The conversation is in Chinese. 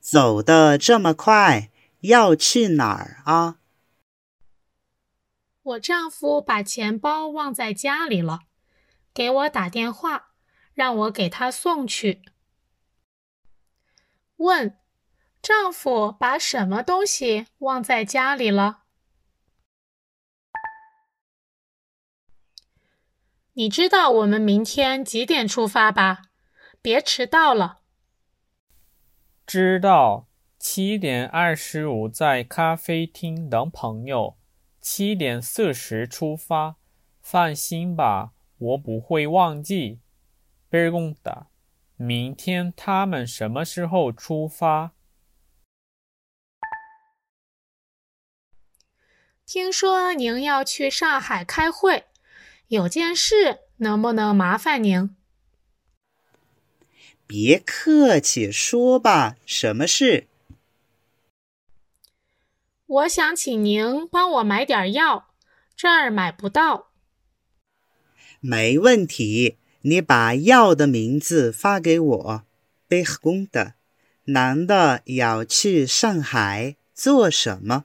走得这么快，要去哪儿啊？我丈夫把钱包忘在家里了，给我打电话，让我给他送去。问：丈夫把什么东西忘在家里了？你知道我们明天几点出发吧？别迟到了。知道，七点二十五在咖啡厅等朋友，七点四十出发。放心吧，我不会忘记。Pergunta：明天他们什么时候出发？听说您要去上海开会。有件事，能不能麻烦您？别客气，说吧，什么事？我想请您帮我买点药，这儿买不到。没问题，你把药的名字发给我。贝赫公的，男的要去上海做什么？